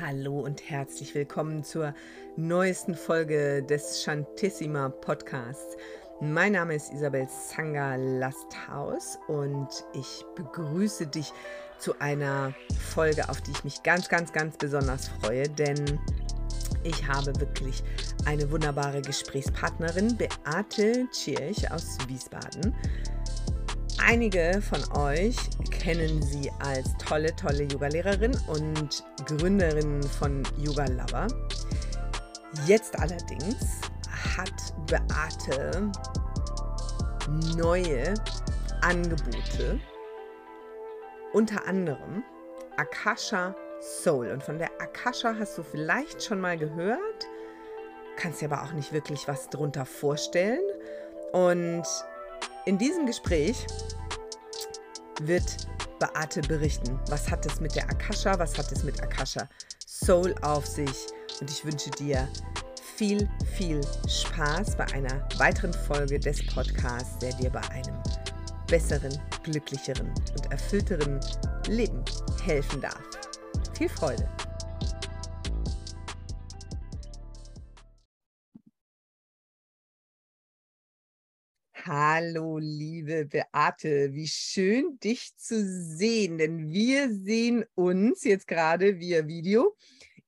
Hallo und herzlich willkommen zur neuesten Folge des Shantissima Podcasts. Mein Name ist Isabel Sanga Lasthaus und ich begrüße dich zu einer Folge, auf die ich mich ganz, ganz, ganz besonders freue, denn ich habe wirklich eine wunderbare Gesprächspartnerin, Beate Tschirch aus Wiesbaden. Einige von euch kennen sie als tolle, tolle Yogalehrerin und Gründerin von Yoga Lover. Jetzt allerdings hat Beate neue Angebote, unter anderem Akasha Soul. Und von der Akasha hast du vielleicht schon mal gehört, kannst dir aber auch nicht wirklich was drunter vorstellen. Und in diesem Gespräch wird Beate berichten, was hat es mit der Akasha, was hat es mit Akasha Soul auf sich. Und ich wünsche dir viel, viel Spaß bei einer weiteren Folge des Podcasts, der dir bei einem besseren, glücklicheren und erfüllteren Leben helfen darf. Viel Freude! Hallo, liebe Beate, wie schön dich zu sehen, denn wir sehen uns jetzt gerade via Video.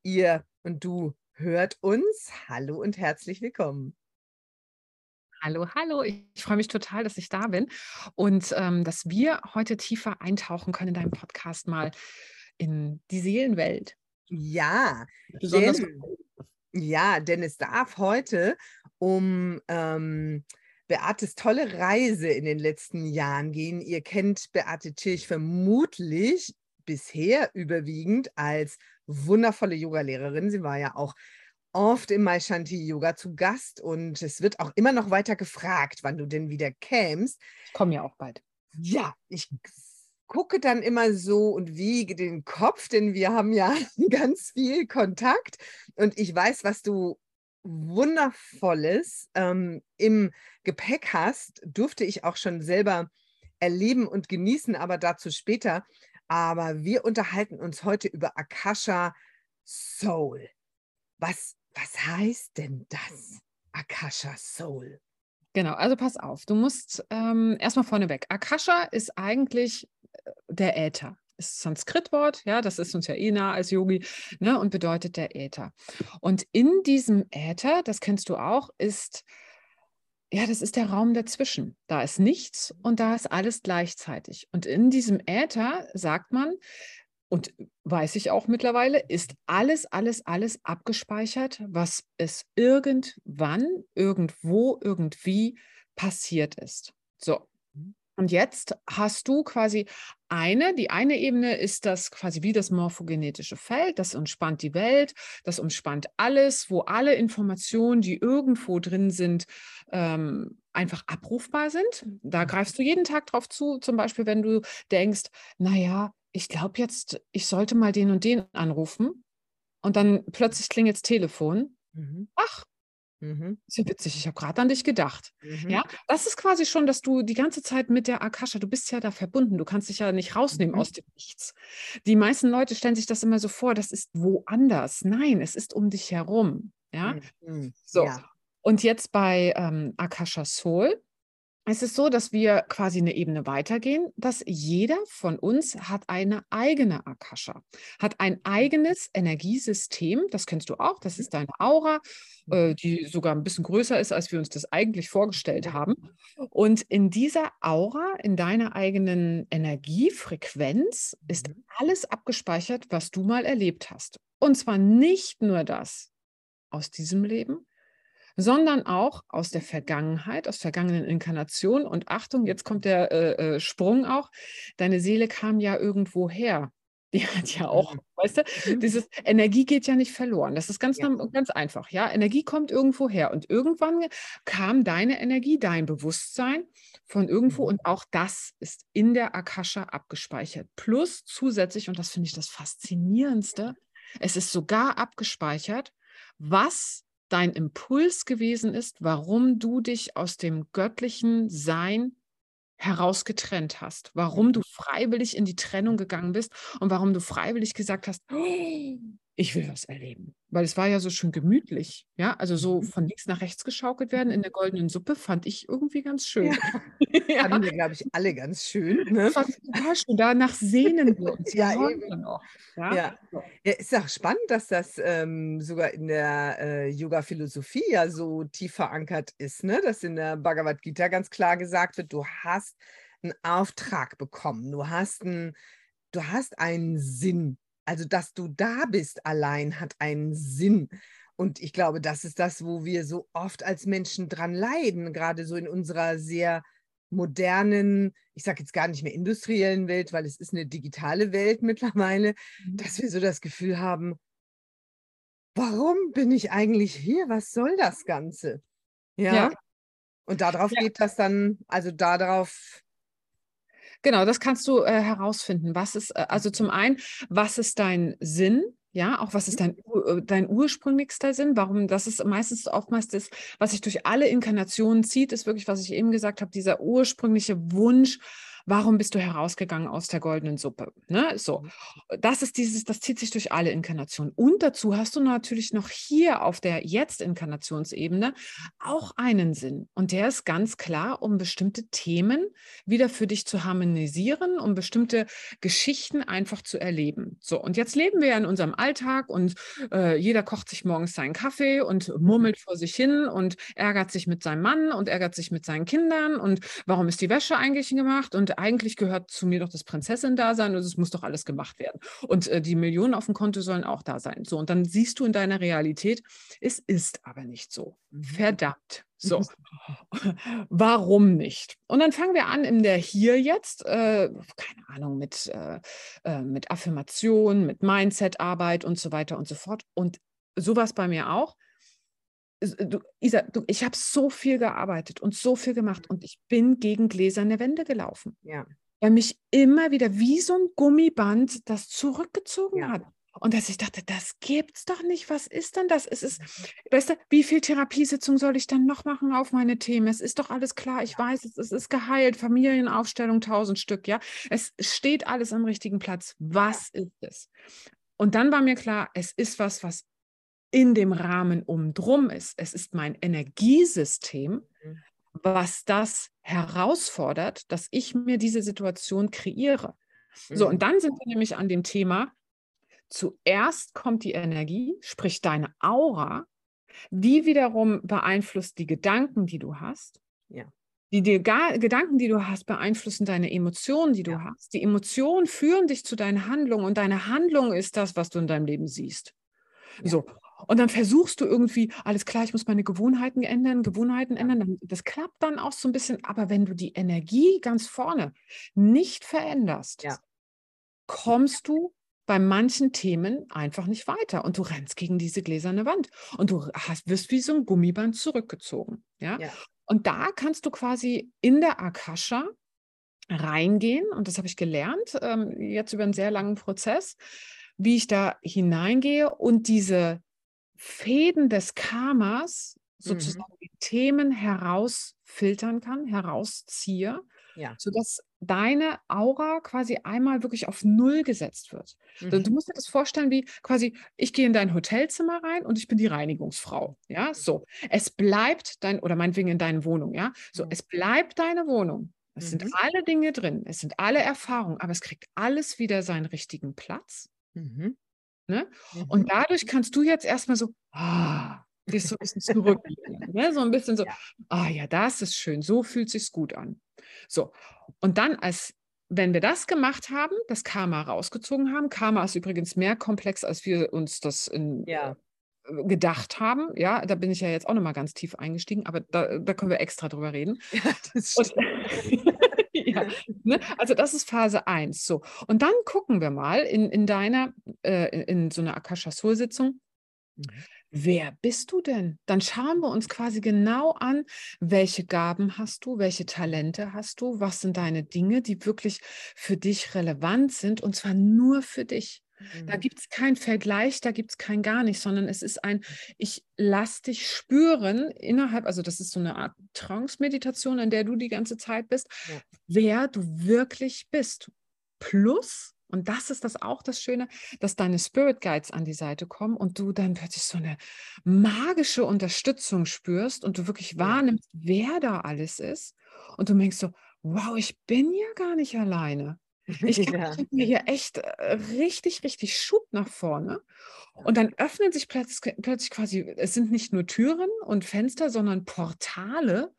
Ihr und du hört uns. Hallo und herzlich willkommen. Hallo, hallo. Ich, ich freue mich total, dass ich da bin und ähm, dass wir heute tiefer eintauchen können in deinem Podcast mal in die Seelenwelt. Ja, denn, ja, denn es darf heute um ähm, Beates tolle Reise in den letzten Jahren gehen. Ihr kennt Beate Tschirch vermutlich bisher überwiegend als wundervolle Yogalehrerin. Sie war ja auch oft im Maishanti Yoga zu Gast und es wird auch immer noch weiter gefragt, wann du denn wieder kämst. Ich komme ja auch bald. Ja, ich gucke dann immer so und wiege den Kopf, denn wir haben ja ganz viel Kontakt und ich weiß, was du Wundervolles ähm, im Gepäck hast, durfte ich auch schon selber erleben und genießen, aber dazu später. Aber wir unterhalten uns heute über Akasha Soul. Was, was heißt denn das, Akasha Soul? Genau, also pass auf, du musst ähm, erstmal vorneweg. Akasha ist eigentlich äh, der Äther ist Sanskritwort, ja, das ist uns ja eh nah als Yogi, ne, und bedeutet der Äther. Und in diesem Äther, das kennst du auch, ist, ja, das ist der Raum dazwischen. Da ist nichts und da ist alles gleichzeitig. Und in diesem Äther sagt man, und weiß ich auch mittlerweile, ist alles, alles, alles abgespeichert, was es irgendwann, irgendwo, irgendwie passiert ist. So, und jetzt hast du quasi eine, die eine Ebene ist das quasi wie das morphogenetische Feld, das umspannt die Welt, das umspannt alles, wo alle Informationen, die irgendwo drin sind, ähm, einfach abrufbar sind. Da mhm. greifst du jeden Tag drauf zu, zum Beispiel, wenn du denkst, naja, ich glaube jetzt, ich sollte mal den und den anrufen. Und dann plötzlich klingelt das Telefon. Mhm. Ach, Mhm. Ist ja witzig, ich habe gerade an dich gedacht. Mhm. Ja, das ist quasi schon, dass du die ganze Zeit mit der Akasha, du bist ja da verbunden, du kannst dich ja nicht rausnehmen mhm. aus dem Nichts. Die meisten Leute stellen sich das immer so vor, das ist woanders. Nein, es ist um dich herum. Ja, mhm. so. Ja. Und jetzt bei ähm, Akasha Soul es ist so, dass wir quasi eine Ebene weitergehen, dass jeder von uns hat eine eigene Akasha, hat ein eigenes Energiesystem, das kennst du auch, das ist deine Aura, äh, die sogar ein bisschen größer ist, als wir uns das eigentlich vorgestellt haben. Und in dieser Aura, in deiner eigenen Energiefrequenz, ist mhm. alles abgespeichert, was du mal erlebt hast. Und zwar nicht nur das aus diesem Leben, sondern auch aus der Vergangenheit, aus vergangenen Inkarnationen. Und Achtung, jetzt kommt der äh, äh, Sprung auch. Deine Seele kam ja irgendwo her. Die hat ja auch, mhm. weißt du, mhm. dieses Energie geht ja nicht verloren. Das ist ganz, ja. ganz einfach. Ja, Energie kommt irgendwo her. Und irgendwann kam deine Energie, dein Bewusstsein von irgendwo. Mhm. Und auch das ist in der Akasha abgespeichert. Plus zusätzlich, und das finde ich das Faszinierendste, es ist sogar abgespeichert, was dein Impuls gewesen ist, warum du dich aus dem göttlichen Sein herausgetrennt hast, warum du mhm. freiwillig in die Trennung gegangen bist und warum du freiwillig gesagt hast, ich will was erleben. Weil es war ja so schön gemütlich. Ja, also so Mhm. von links nach rechts geschaukelt werden in der goldenen Suppe fand ich irgendwie ganz schön. Ja, Ja, fanden wir, glaube ich, alle ganz schön. Ne? fand total schön. Danach sehnen wir uns Ja, ja, eben. noch. Ja, Ja. Ja, ist auch spannend, dass das ähm, sogar in der äh, Yoga-Philosophie ja so tief verankert ist, ne? dass in der Bhagavad Gita ganz klar gesagt wird, du hast einen Auftrag bekommen, du hast, einen, du hast einen Sinn. Also, dass du da bist allein hat einen Sinn. Und ich glaube, das ist das, wo wir so oft als Menschen dran leiden, gerade so in unserer sehr modernen, ich sage jetzt gar nicht mehr industriellen Welt, weil es ist eine digitale Welt mittlerweile, Mhm. dass wir so das Gefühl haben, warum bin ich eigentlich hier? Was soll das Ganze? Ja. Ja. Und darauf Ja. geht das dann, also darauf, Genau, das kannst du äh, herausfinden. Was ist, äh, also zum einen, was ist dein Sinn? Ja, auch was ist dein, ur- äh, dein ursprünglichster Sinn? Warum das ist meistens oftmals das, was sich durch alle Inkarnationen zieht, ist wirklich, was ich eben gesagt habe, dieser ursprüngliche Wunsch. Warum bist du herausgegangen aus der goldenen Suppe? Ne? So, das ist dieses, das zieht sich durch alle Inkarnationen. Und dazu hast du natürlich noch hier auf der Jetzt-Inkarnationsebene auch einen Sinn. Und der ist ganz klar, um bestimmte Themen wieder für dich zu harmonisieren, um bestimmte Geschichten einfach zu erleben. So, und jetzt leben wir ja in unserem Alltag und äh, jeder kocht sich morgens seinen Kaffee und murmelt vor sich hin und ärgert sich mit seinem Mann und ärgert sich mit seinen Kindern und warum ist die Wäsche eigentlich gemacht und eigentlich gehört zu mir doch das Prinzessin-Dasein und es muss doch alles gemacht werden. Und äh, die Millionen auf dem Konto sollen auch da sein. So, und dann siehst du in deiner Realität, es ist aber nicht so. Mhm. Verdammt. So, warum nicht? Und dann fangen wir an in der Hier jetzt, äh, keine Ahnung, mit, äh, äh, mit Affirmation, mit Mindset-Arbeit und so weiter und so fort. Und sowas bei mir auch. Es- Du, Isa, du, ich habe so viel gearbeitet und so viel gemacht und ich bin gegen gläserne Wände gelaufen, ja. weil mich immer wieder wie so ein Gummiband das zurückgezogen Ja. hat. Und dass ich dachte, das gibt's doch nicht. Was ist denn das? Es ist, weißt du, wie viel Therapiesitzung soll ich dann noch machen auf meine Themen? Es ist doch alles klar. Ich weiß, es, es ist geheilt. Familienaufstellung, tausend Stück, ja. Es steht alles am richtigen Platz. Was ist es? Und dann war mir klar, es ist was, was in dem Rahmen umdrum ist. Es ist mein Energiesystem, Mhm. was das herausfordert, dass ich mir diese Situation kreiere. So, Mhm. und dann sind wir nämlich an dem Thema, zuerst kommt die Energie, sprich deine Aura, die wiederum beeinflusst die Gedanken, die du hast. Ja. Die, die Gedanken, die du hast, beeinflussen deine Emotionen, die du Ja. hast. Die Emotionen führen dich zu deinen Handlungen und deine Handlung ist das, was du in deinem Leben siehst. Ja. So. Und dann versuchst du irgendwie, alles klar, ich muss meine Gewohnheiten ändern, Gewohnheiten ändern. Das klappt dann auch so ein bisschen. Aber wenn du die Energie ganz vorne nicht veränderst, Ja. kommst du bei manchen Themen einfach nicht weiter und du rennst gegen diese gläserne Wand und du hast, wirst wie so ein Gummiband zurückgezogen. Ja? Ja. Und da kannst du quasi in der Akasha reingehen und das habe ich gelernt, ähm, jetzt über einen sehr langen Prozess, wie ich da hineingehe und diese Fäden des Karmas, Mhm. sozusagen die Themen herausfiltern kann, herausziehe, Ja. sodass deine Aura quasi einmal wirklich auf Null gesetzt wird. Du, du Mhm. musst dir das vorstellen, wie quasi, ich gehe in dein Hotelzimmer rein und ich bin die Reinigungsfrau. Ja, so. Es bleibt dein, oder meinetwegen in deine Wohnung, ja. So, Mhm. es bleibt deine Wohnung. Es sind Mhm. alle Dinge drin, es sind alle Erfahrungen, aber es kriegt alles wieder seinen richtigen Platz. Mhm. Ne? Mhm. Und dadurch kannst du jetzt erstmal so, ah, gehst so ein bisschen zurücklehnen, ne? so ein bisschen so, ah ja, das ist schön, so fühlt sich's gut an. So, und dann als wenn wir das gemacht haben, das Karma rausgezogen haben, Karma ist übrigens mehr komplex, als wir uns das in, Ja. äh, gedacht haben. Ja, da bin ich ja jetzt auch nochmal ganz tief eingestiegen, aber da, da können wir extra drüber reden. ja, Und. ja, ne? Also das ist Phase 1. So. Und dann gucken wir mal in, in deiner, äh, in- so einer Akasha-Soul-Sitzung, Mhm. wer bist du denn? Dann schauen wir uns quasi genau an, welche Gaben hast du, welche Talente hast du, was sind deine Dinge, die wirklich für dich relevant sind und zwar nur für dich. Da Mhm. gibt es keinen Vergleich, da gibt es kein gar nicht, sondern es ist ein, ich lass dich spüren innerhalb, also das ist so eine Art Trance-Meditation, in der du die ganze Zeit bist, Ja. wer du wirklich bist. Plus Und das ist das auch das Schöne, dass deine Spirit Guides an die Seite kommen und du dann plötzlich so eine magische Unterstützung spürst und du wirklich wahrnimmst, wer da alles ist. Und du denkst so, wow, ich bin ja gar nicht alleine. Ich Ja. kriege mir hier echt äh, richtig, richtig Schub nach vorne. Und dann öffnen sich plötzlich, plötzlich quasi, es sind nicht nur Türen und Fenster, sondern Portale,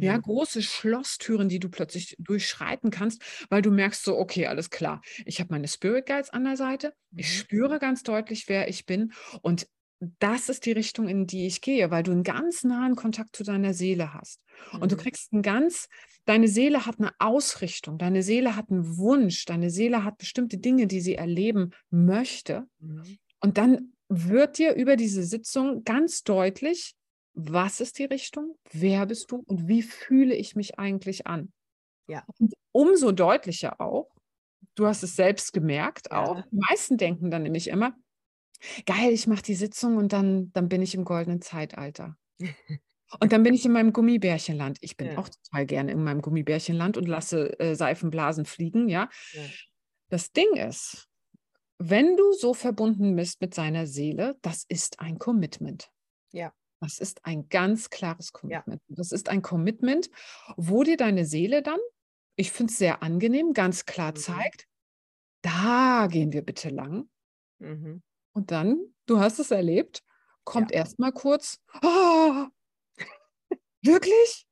ja, Mhm. große Schlosstüren, die du plötzlich durchschreiten kannst, weil du merkst so, okay, alles klar. Ich habe meine Spirit Guides an der Seite. Ich Mhm. spüre ganz deutlich, wer ich bin. Und das ist die Richtung, in die ich gehe, weil du einen ganz nahen Kontakt zu deiner Seele hast. Und du Mhm. kriegst einen ganz, deine Seele hat eine Ausrichtung, deine Seele hat einen Wunsch, deine Seele hat bestimmte Dinge, die sie erleben möchte. Mhm. Und dann wird dir über diese Sitzung ganz deutlich, was ist die Richtung, wer bist du und wie fühle ich mich eigentlich an. Ja. Und umso deutlicher auch, du hast es selbst gemerkt auch, Ja. die meisten denken dann nämlich immer, geil, ich mache die Sitzung und dann, dann bin ich im goldenen Zeitalter. Und dann bin ich in meinem Gummibärchenland. Ich bin Ja. auch total gerne in meinem Gummibärchenland und lasse äh, Seifenblasen fliegen, ja. Ja. Das Ding ist, wenn du so verbunden bist mit seiner Seele, das ist ein Commitment. Ja. Das ist ein ganz klares Commitment. Das ist ein Commitment, wo dir deine Seele dann, ich finde es sehr angenehm, ganz klar Mhm. zeigt, da gehen wir bitte lang. Mhm. Und dann, du hast es erlebt, kommt erstmal kurz, "Ah, wirklich?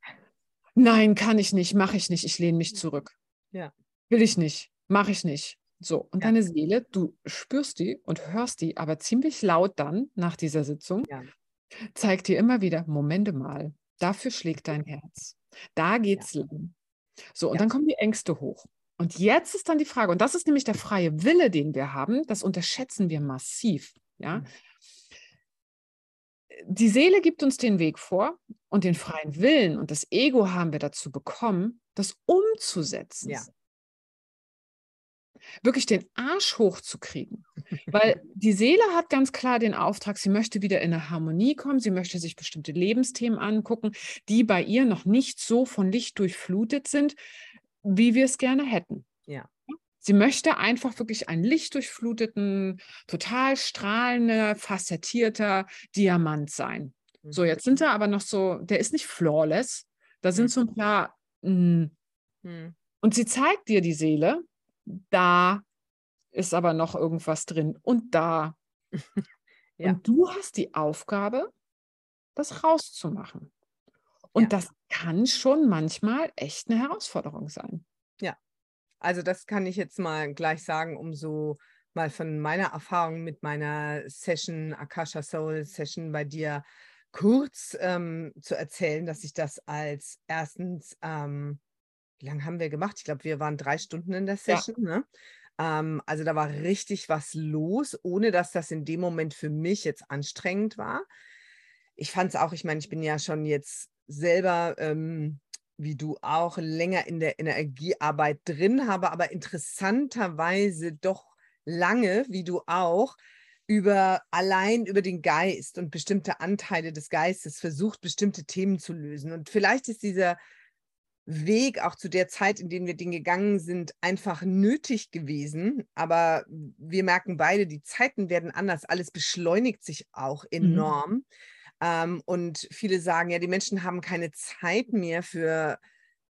Nein, kann ich nicht, mache ich nicht, ich lehne mich zurück. Ja. Will ich nicht, mache ich nicht. So, und Ja. deine Seele, du spürst die und hörst die, aber ziemlich laut dann nach dieser Sitzung, Ja. zeigt dir immer wieder, Momente mal, dafür schlägt dein Herz. Da geht's lang. So, und Ja. dann kommen die Ängste hoch. Und jetzt ist dann die Frage, und das ist nämlich der freie Wille, den wir haben, das unterschätzen wir massiv. Ja? Mhm. Die Seele gibt uns den Weg vor und den freien Willen und das Ego haben wir dazu bekommen, das umzusetzen. Ja. Wirklich den Arsch hochzukriegen. Weil die Seele hat ganz klar den Auftrag, sie möchte wieder in eine Harmonie kommen, sie möchte sich bestimmte Lebensthemen angucken, die bei ihr noch nicht so von Licht durchflutet sind, wie wir es gerne hätten. Ja. Sie möchte einfach wirklich einen lichtdurchfluteten, total strahlender, facettierter Diamant sein. So, Mhm. jetzt sind da aber noch so, der ist nicht flawless. Da sind Mhm. so ein paar, mm, Mhm. und sie zeigt dir die Seele, da ist aber noch irgendwas drin und da. Ja. Und du hast die Aufgabe, das rauszumachen. Und Ja. das kann schon manchmal echt eine Herausforderung sein. Also das kann ich jetzt mal gleich sagen, um so mal von meiner Erfahrung mit meiner Session, Akasha Soul Session bei dir kurz ähm, zu erzählen, dass ich das als erstens, ähm, wie lange haben wir gemacht? Ich glaube, wir waren drei Stunden in der Ja. Session. Ne? Ähm, also da war richtig was los, ohne dass das in dem Moment für mich jetzt anstrengend war. Ich fand es auch, ich meine, ich bin ja schon jetzt selber ähm, wie du auch länger in der Energiearbeit drin, habe aber interessanterweise doch lange, wie du auch, über allein über den Geist und bestimmte Anteile des Geistes versucht, bestimmte Themen zu lösen. Und vielleicht ist dieser Weg auch zu der Zeit, in der wir den gegangen sind, einfach nötig gewesen. Aber wir merken beide, die Zeiten werden anders. Alles beschleunigt sich auch enorm. Ähm, und viele sagen, ja, die Menschen haben keine Zeit mehr für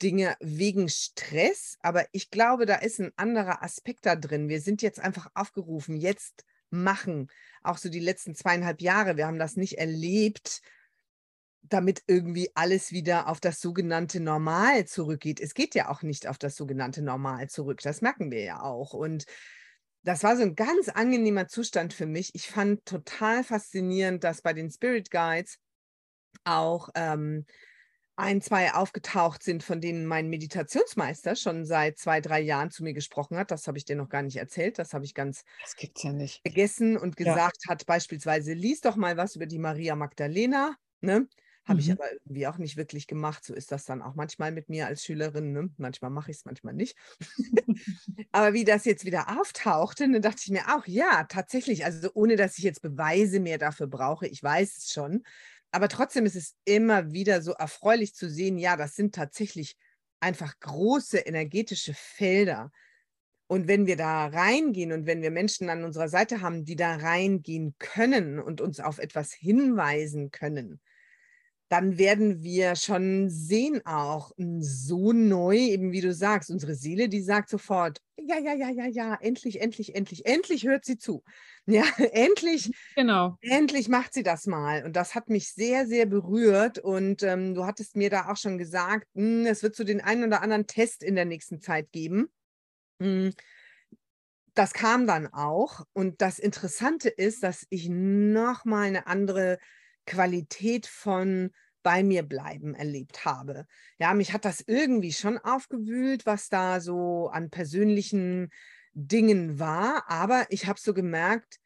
Dinge wegen Stress. Aber ich glaube, da ist ein anderer Aspekt da drin. Wir sind jetzt einfach aufgerufen, jetzt machen. Auch so die letzten zweieinhalb Jahre. Wir haben das nicht erlebt, damit irgendwie alles wieder auf das sogenannte Normal zurückgeht. Es geht ja auch nicht auf das sogenannte Normal zurück. Das merken wir ja auch. Und das war so ein ganz angenehmer Zustand für mich. Ich fand total faszinierend, dass bei den Spirit Guides auch ähm, ein, zwei aufgetaucht sind, von denen mein Meditationsmeister schon seit zwei, drei Jahren zu mir gesprochen hat. Das habe ich dir noch gar nicht erzählt. Das habe ich ganz Das gibt's ja nicht. vergessen und Ja. gesagt hat, beispielsweise, lies doch mal was über die Maria Magdalena. Ne? Habe ich Mhm. aber irgendwie auch nicht wirklich gemacht. So ist das dann auch manchmal mit mir als Schülerin. Ne? Manchmal mache ich es, manchmal nicht. aber wie das jetzt wieder auftauchte, dann dachte ich mir auch, ja, tatsächlich, also ohne dass ich jetzt Beweise mehr dafür brauche, ich weiß es schon. Aber trotzdem ist es immer wieder so erfreulich zu sehen, ja, das sind tatsächlich einfach große energetische Felder. Und wenn wir da reingehen und wenn wir Menschen an unserer Seite haben, die da reingehen können und uns auf etwas hinweisen können, dann werden wir schon sehen auch hm, so neu, eben wie du sagst, unsere Seele, die sagt sofort, ja, ja, ja, ja, ja, endlich, endlich, endlich, endlich hört sie zu. Ja, endlich, genau. endlich macht sie das mal. Und das hat mich sehr, sehr berührt. Und ähm, du hattest mir da auch schon gesagt, mh, hm, es wird so den einen oder anderen Test in der nächsten Zeit geben. Mh, hm, das kam dann auch. Und das Interessante ist, dass ich nochmal eine andere Qualität von bei mir bleiben erlebt habe. Ja, mich hat das irgendwie schon aufgewühlt, was da so an persönlichen Dingen war, aber ich habe so gemerkt,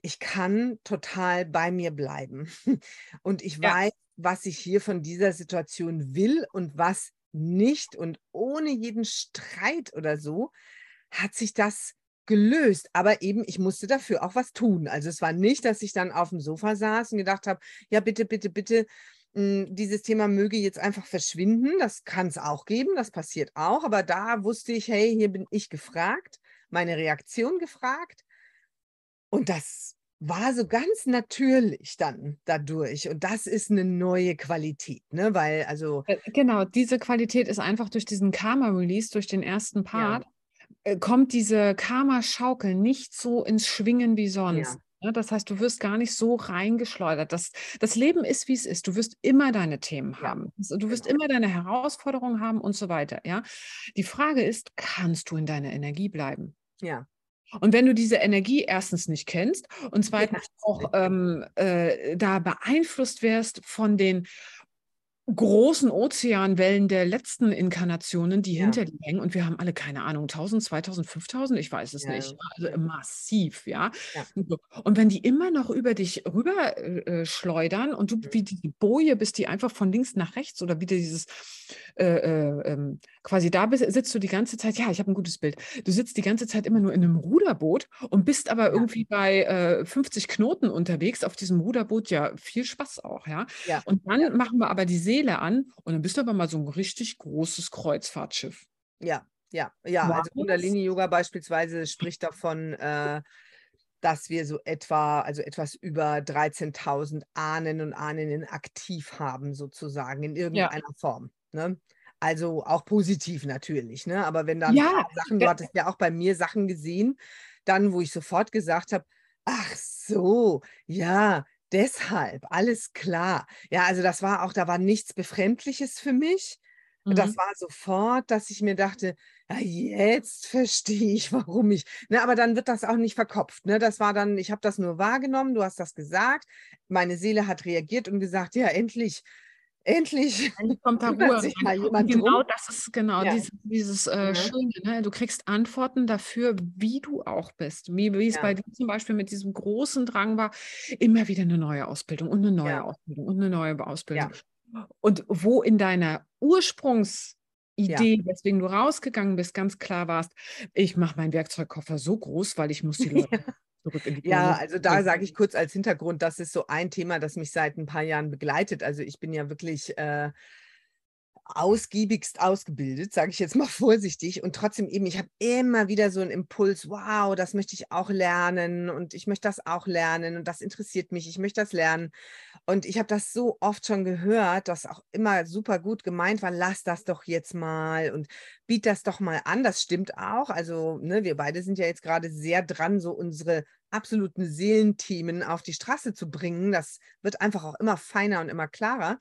ich kann total bei mir bleiben. Und ich ja. weiß, was ich hier von dieser Situation will und was nicht. Und ohne jeden Streit oder so hat sich das gelöst. Aber eben, ich musste dafür auch was tun. Also es war nicht, dass ich dann auf dem Sofa saß und gedacht habe, ja, bitte, bitte, bitte, hm, dieses Thema möge jetzt einfach verschwinden. Das kann es auch geben, das passiert auch. Aber da wusste ich, hey, hier bin ich gefragt, meine Reaktion gefragt. Und das war so ganz natürlich dann dadurch. Und das ist eine neue Qualität, ne? Weil, also. Äh, genau, diese Qualität ist einfach durch diesen Karma-Release, durch den ersten Part, ja. Äh, kommt diese Karma-Schaukel nicht so ins Schwingen wie sonst. Ja. Ne? Das heißt, du wirst gar nicht so reingeschleudert. Das, das Leben ist, wie es ist. Du wirst immer deine Themen ja. haben. Du wirst genau. immer deine Herausforderungen haben und so weiter. Ja? Die Frage ist, kannst du in deiner Energie bleiben? Ja. Und wenn du diese Energie erstens nicht kennst und zweitens ja. auch ähm, äh, da beeinflusst wirst von den großen Ozeanwellen der letzten Inkarnationen, die ja. hinter dir hängen. Und wir haben alle keine Ahnung, 1000, 2000, 5000, ich weiß es ja. nicht. Also massiv, ja? ja. Und wenn die immer noch über dich rüber äh, schleudern und du mhm. wie die Boje bist, die einfach von links nach rechts oder wieder dieses äh, äh, ähm, quasi da bist, sitzt du die ganze Zeit, ja, ich habe ein gutes Bild. Du sitzt die ganze Zeit immer nur in einem Ruderboot und bist aber irgendwie bei 50 äh, Knoten unterwegs auf diesem Ruderboot. Ja, viel Spaß auch, ja. Und dann machen wir aber die See Seele an und dann bist du aber mal so ein richtig großes Kreuzfahrtschiff. Ja, ja, ja. Was? Also Kundalini Yoga beispielsweise spricht davon, äh, dass wir so etwa, also etwas über 13.000 Ahnen und Ahnen aktiv haben, sozusagen, in irgendeiner ja. Form. Ne? Also auch positiv natürlich, ne? Aber wenn dann ja, Sachen, du hattest ja auch bei mir Sachen gesehen, dann, wo ich sofort gesagt habe, ach so, ja, deshalb, alles klar. Ja, also das war auch, da war nichts Befremdliches für mich. Mhm. Das war sofort, dass ich mir dachte, ja, jetzt verstehe ich, warum ich. Ne, aber dann wird das auch nicht verkopft. Ne? Das war dann, ich habe das nur wahrgenommen, du hast das gesagt. Meine Seele hat reagiert und gesagt, ja, endlich endlich, endlich kommt da Ruhe. Sich mal jemand genau drum. das ist genau ja. dieses, dieses äh, mhm. Schöne. Ne? Du kriegst Antworten dafür, wie du auch bist. Wie, wie es ja. bei dir zum Beispiel mit diesem großen Drang war, immer wieder eine neue Ausbildung und eine neue ja. Ausbildung und eine neue Ausbildung. Und wo in deiner Ursprungs- Idee, weswegen du rausgegangen bist, ganz klar warst, ich mache meinen Werkzeugkoffer so groß, weil ich muss die Leute zurück in die Ja, also da sage ich kurz als Hintergrund, das ist so ein Thema, das mich seit ein paar Jahren begleitet. Also ich bin ja wirklich äh, ausgiebigst ausgebildet, sage ich jetzt mal vorsichtig. Und trotzdem eben, ich habe immer wieder so einen Impuls, wow, das möchte ich auch lernen und ich möchte das auch lernen und das interessiert mich, ich möchte das lernen. Und ich habe das so oft schon gehört, dass auch immer super gut gemeint war, lass das doch jetzt mal und biet das doch mal an. Das stimmt auch. Also ne, wir beide sind ja jetzt gerade sehr dran, so unsere absoluten Seelenthemen auf die Straße zu bringen. Das wird einfach auch immer feiner und immer klarer.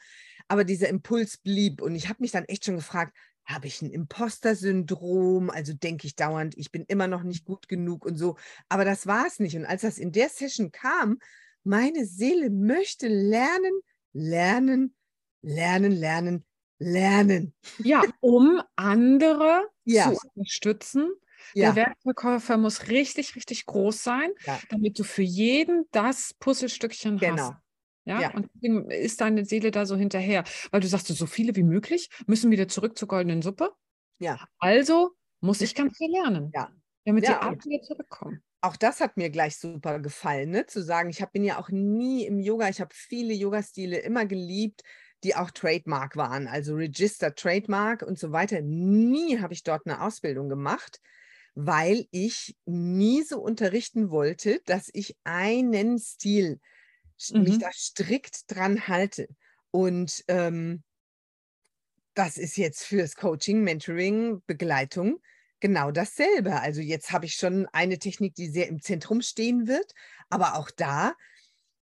Aber dieser Impuls blieb und ich habe mich dann echt schon gefragt, habe ich ein Imposter-Syndrom? Also denke ich dauernd, ich bin immer noch nicht gut genug und so. Aber das war es nicht. Und als das in der Session kam, meine Seele möchte lernen, lernen, lernen, lernen, lernen. Ja, um andere ja. zu unterstützen. Ja. Der Werkzeugkoffer muss richtig, richtig groß sein, ja. damit du für jeden das Puzzlestückchen genau. hast. Ja? ja, und deswegen ist deine Seele da so hinterher, weil du sagst, so viele wie möglich müssen wieder zurück zur goldenen Suppe. Ja. Also muss ich ganz viel lernen, ja. damit ja, die Arten wieder zurückkommen. Auch das hat mir gleich super gefallen, ne? zu sagen, ich hab, bin ja auch nie im Yoga, ich habe viele Yoga-Stile immer geliebt, die auch Trademark waren, also Register Trademark und so weiter. Nie habe ich dort eine Ausbildung gemacht weil ich nie so unterrichten wollte, dass ich einen Stil mhm. mich da strikt dran halte. Und ähm, das ist jetzt fürs Coaching, Mentoring, Begleitung genau dasselbe. Also jetzt habe ich schon eine Technik, die sehr im Zentrum stehen wird, aber auch da,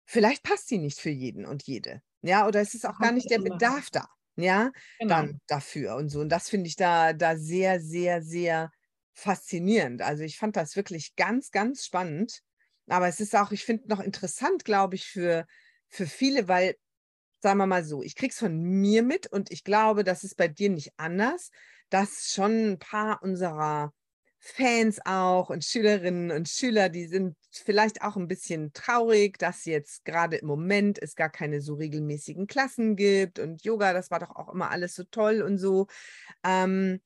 vielleicht passt sie nicht für jeden und jede. Ja, oder es ist auch gar nicht der Bedarf da, ja, genau. dann dafür und so. Und das finde ich da, da sehr, sehr, sehr faszinierend. Also ich fand das wirklich ganz, ganz spannend. Aber es ist auch, ich finde noch interessant, glaube ich, für, für viele, weil sagen wir mal so, ich kriege es von mir mit und ich glaube, das ist bei dir nicht anders, dass schon ein paar unserer Fans auch und Schülerinnen und Schüler, die sind vielleicht auch ein bisschen traurig, dass jetzt gerade im Moment es gar keine so regelmäßigen Klassen gibt und Yoga, das war doch auch immer alles so toll und so. Ähm,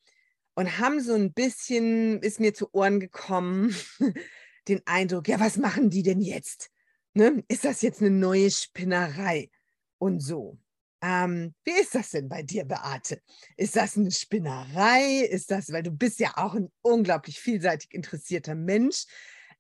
und haben so ein bisschen, ist mir zu Ohren gekommen, den Eindruck, ja, was machen die denn jetzt? Ne? Ist das jetzt eine neue Spinnerei? und so. Ähm, wie ist das denn bei dir, Beate? Ist das eine Spinnerei? Ist das, weil du bist ja auch ein unglaublich vielseitig interessierter Mensch.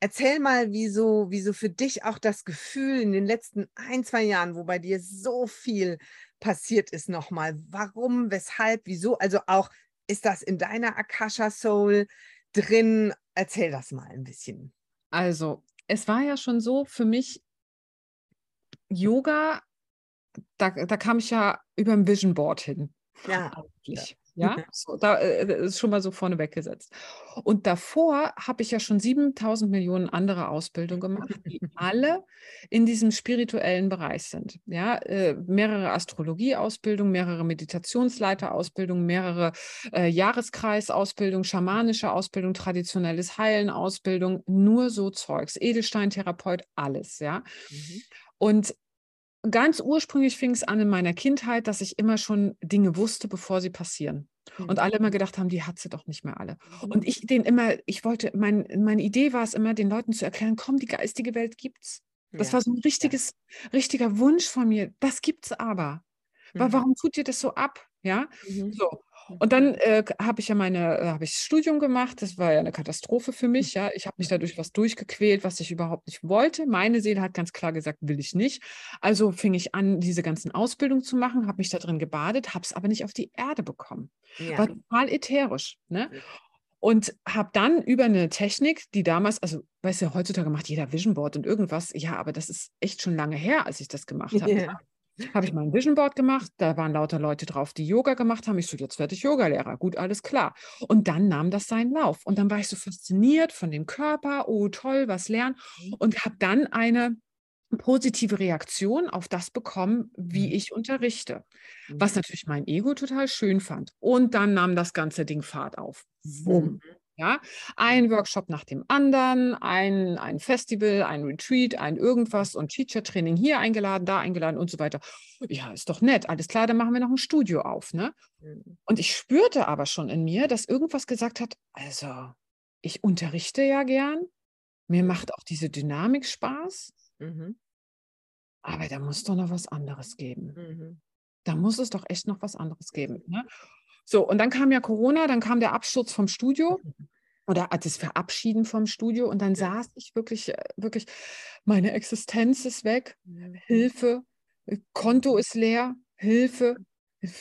Erzähl mal, wieso, wieso für dich auch das Gefühl in den letzten ein, zwei Jahren, wo bei dir so viel passiert ist, nochmal. Warum, weshalb, wieso? Also auch, ist das in deiner Akasha Soul drin? Erzähl das mal ein bisschen. Also, es war ja schon so für mich, Yoga da, da kam ich ja über ein Vision Board hin. Ja. Eigentlich. Ja, so, da äh, ist schon mal so vorne weggesetzt. Und davor habe ich ja schon 7000 Millionen andere Ausbildungen gemacht, die alle in diesem spirituellen Bereich sind. Ja, äh, mehrere Astrologie-Ausbildungen, mehrere Meditationsleiter-Ausbildungen, mehrere äh, Jahreskreis-Ausbildungen, schamanische Ausbildung, traditionelles Heilen-Ausbildung, nur so Zeugs, Edelsteintherapeut, alles. Ja. Mhm. Und ganz ursprünglich fing es an in meiner Kindheit, dass ich immer schon Dinge wusste, bevor sie passieren. Mhm. Und alle immer gedacht haben, die hat sie doch nicht mehr alle. Mhm. Und ich den immer, ich wollte, mein, meine Idee war es immer, den Leuten zu erklären, komm, die geistige Welt gibt's. Das ja. war so ein richtiges, ja. richtiger Wunsch von mir. Das gibt's aber. Mhm. Warum tut ihr das so ab? Ja, mhm. so. Und dann äh, habe ich ja meine, äh, habe ich Studium gemacht. Das war ja eine Katastrophe für mich. Ja, ich habe mich dadurch was durchgequält, was ich überhaupt nicht wollte. Meine Seele hat ganz klar gesagt, will ich nicht. Also fing ich an, diese ganzen Ausbildungen zu machen, habe mich da drin gebadet, habe es aber nicht auf die Erde bekommen. Ja. War total ätherisch. Ne? Und habe dann über eine Technik, die damals, also weißt du, heutzutage macht jeder Vision Board und irgendwas, ja, aber das ist echt schon lange her, als ich das gemacht habe. Ja habe ich mein Vision Board gemacht. Da waren lauter Leute drauf, die Yoga gemacht haben. Ich so, jetzt werde ich Yogalehrer. Gut, alles klar. Und dann nahm das seinen Lauf. Und dann war ich so fasziniert von dem Körper. Oh, toll, was lernen. Mhm. Und habe dann eine positive Reaktion auf das bekommen, wie mhm. ich unterrichte. Was mhm. natürlich mein Ego total schön fand. Und dann nahm das ganze Ding Fahrt auf. Wumm. Ja, ein Workshop nach dem anderen, ein, ein Festival, ein Retreat, ein irgendwas und Teacher-Training hier eingeladen, da eingeladen und so weiter. Ja, ist doch nett. Alles klar, dann machen wir noch ein Studio auf. Ne? Mhm. Und ich spürte aber schon in mir, dass irgendwas gesagt hat, also ich unterrichte ja gern, mir macht auch diese Dynamik Spaß, mhm. aber da muss doch noch was anderes geben. Mhm. Da muss es doch echt noch was anderes geben. Ne? So, und dann kam ja Corona, dann kam der Absturz vom Studio oder das Verabschieden vom Studio und dann ja. saß ich wirklich, äh, wirklich, meine Existenz ist weg. Hilfe, Konto ist leer, Hilfe,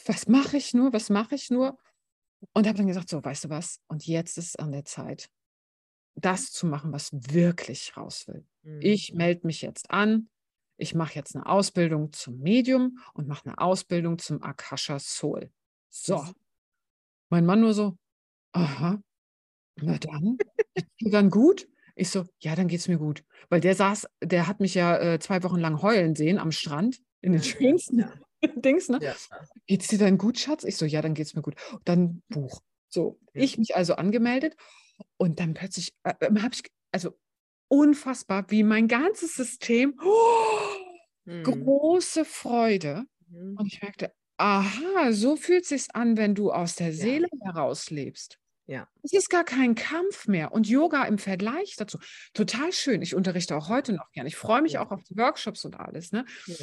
was mache ich nur, was mache ich nur? Und habe dann gesagt, so, weißt du was, und jetzt ist an der Zeit, das zu machen, was wirklich raus will. Mhm. Ich melde mich jetzt an, ich mache jetzt eine Ausbildung zum Medium und mache eine Ausbildung zum Akasha Soul. So. Mein Mann nur so, aha, na dann, geht's dann gut? Ich so, ja, dann geht es mir gut. Weil der saß, der hat mich ja äh, zwei Wochen lang heulen sehen am Strand, in den schönsten ja. Dings, ne? Ja. Geht's dir dann gut, Schatz? Ich so, ja, dann geht es mir gut. Dann Buch. So, ja. ich mich also angemeldet und dann plötzlich äh, äh habe ich, also unfassbar, wie mein ganzes System, oh, mhm. große Freude. Mhm. Und ich merkte, Aha, so fühlt es sich an, wenn du aus der Seele ja. heraus lebst. Ja. Es ist gar kein Kampf mehr. Und Yoga im Vergleich dazu, total schön. Ich unterrichte auch heute noch gerne. Ich freue mich ja. auch auf die Workshops und alles. Ne? Ja.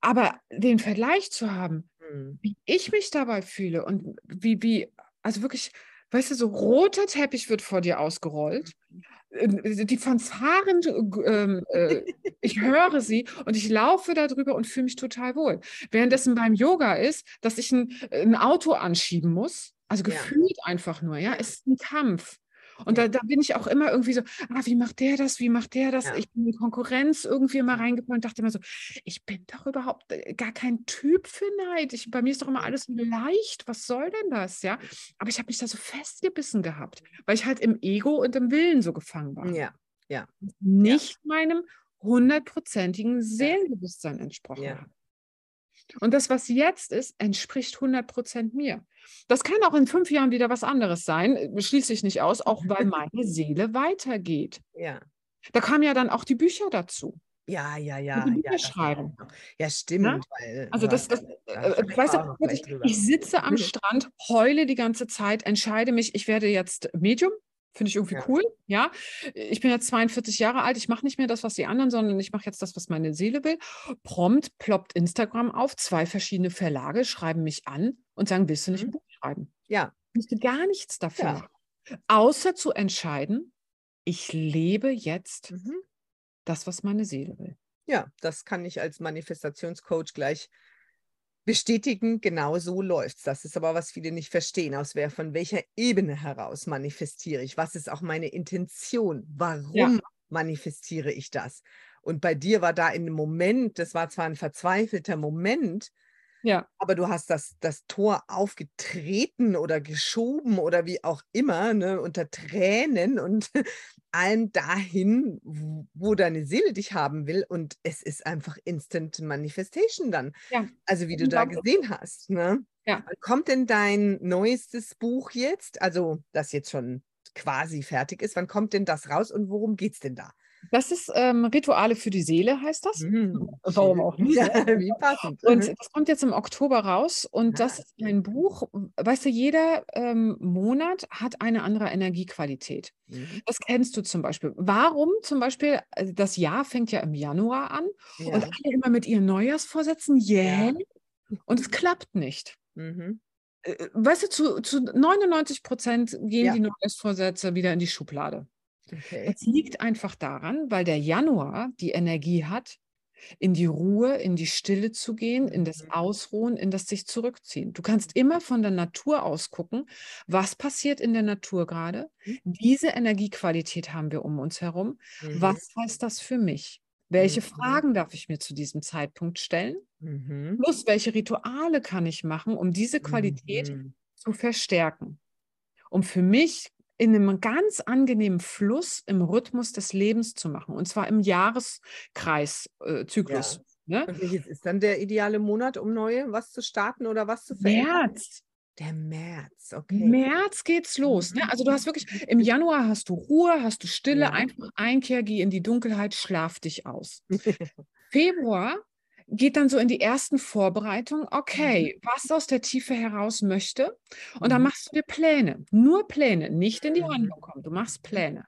Aber den Vergleich zu haben, mhm. wie ich mich dabei fühle und wie, wie, also wirklich, weißt du, so roter Teppich wird vor dir ausgerollt. Äh, Die Fanfaren, ähm, äh, ich höre sie und ich laufe darüber und fühle mich total wohl. Währenddessen beim Yoga ist, dass ich ein, ein Auto anschieben muss, also Ja. gefühlt einfach nur, ja, Ja. es ist ein Kampf. Und Ja. da, da bin ich auch immer irgendwie so, ah, wie macht der das, wie macht der das? Ja. Ich bin in Konkurrenz irgendwie immer Ja. reingefallen und dachte immer so, ich bin doch überhaupt äh, gar kein Typ für Neid. Ich, bei mir ist doch immer Ja. alles leicht. Was soll denn das, ja? Aber ich habe mich da so festgebissen gehabt, weil ich halt im Ego und im Willen so gefangen war. Ja, Nicht meinem hundertprozentigen Seelenbewusstsein entsprochen Ja. hat. Und das, was jetzt ist, entspricht 100% mir. Das kann auch in fünf Jahren wieder was anderes sein, schließe ich nicht aus, auch weil meine Seele weitergeht. ja. Da kamen ja dann auch die Bücher dazu. Ja, ja, ja. die ja, Bücher das- schreiben. Ja, stimmt. Weil, Also du das, das da äh, weißt du, drüber. ich sitze am Mhm. Strand, heule die ganze Zeit, entscheide mich, ich werde jetzt Medium. Finde ich irgendwie Ja. cool, ja. Ich bin jetzt 42 Jahre alt, ich mache nicht mehr das, was die anderen, sondern ich mache jetzt das, was meine Seele will. Prompt ploppt Instagram auf, zwei verschiedene Verlage schreiben mich an und sagen, willst du nicht ein Mhm. Buch schreiben? Ja. Ich musste gar nichts dafür Ja. machen. Außer zu entscheiden, ich lebe jetzt Mhm. das, was meine Seele will. Ja, das kann ich als Manifestationscoach gleich bestätigen. Genau so läuft's. Das ist aber, was viele nicht verstehen. Aus wer, von welcher Ebene heraus manifestiere ich? Was ist auch meine Intention? Warum manifestiere ich das? Und bei dir war da in dem Moment, das war zwar ein verzweifelter Moment, Ja, aber du hast das, das Tor aufgetreten oder geschoben oder wie auch immer, ne, unter Tränen und allem dahin, wo- deine Seele dich haben will. Und es ist einfach Instant Manifestation dann. Ja, Also wie du da gesehen hast. Ne? Ja. Kommt denn dein neuestes Buch jetzt? Also das jetzt schon quasi fertig ist. Wann kommt denn das raus und worum geht es denn da? Das ist ähm, Rituale für die Seele, heißt das. Mhm, Warum auch nicht, Ja, wie passend. Und Mhm. das kommt jetzt im Oktober raus und das Ah, ist ein Buch, weißt du, jeder ähm, Monat hat eine andere Energiequalität. Mhm. Das kennst du zum Beispiel. Warum zum Beispiel, äh, das Jahr fängt ja im Januar an und Ja. alle immer mit ihren Neujahrsvorsätzen, Ja. yeah, und es klappt nicht. Mhm. Äh, Weißt du, zu, zu 99 Prozent gehen Ja. die Neujahrsvorsätze wieder in die Schublade. Okay. Das liegt einfach daran, weil der Januar die Energie hat, in die Ruhe, in die Stille zu gehen, in das Mhm. Ausruhen, in das sich zurückziehen. Du kannst immer von der Natur aus gucken, was passiert in der Natur gerade. Mhm. Diese Energiequalität haben wir um uns herum. Mhm. Was heißt das für mich? Welche Mhm. Fragen darf ich mir zu diesem Zeitpunkt stellen? Mhm. Plus, welche Rituale kann ich machen, um diese Qualität Mhm. zu verstärken? Um für mich in einem ganz angenehmen Fluss im Rhythmus des Lebens zu machen. Und zwar im Jahreskreiszyklus. Äh, Zyklus, ne? Welches ist dann der ideale Monat, um neue was zu starten oder was zu verändern? März. Der März, okay. März geht's los. Ne? Also du hast wirklich, im Januar hast du Ruhe, hast du Stille, Ja. einfach Einkehr, geh in die Dunkelheit, schlaf dich aus. Februar geht dann so in die ersten Vorbereitungen. Okay, was aus der Tiefe heraus möchte. Und dann Mhm. machst du dir Pläne. Nur Pläne, nicht in die Mhm. Handlung kommen. Du machst Pläne.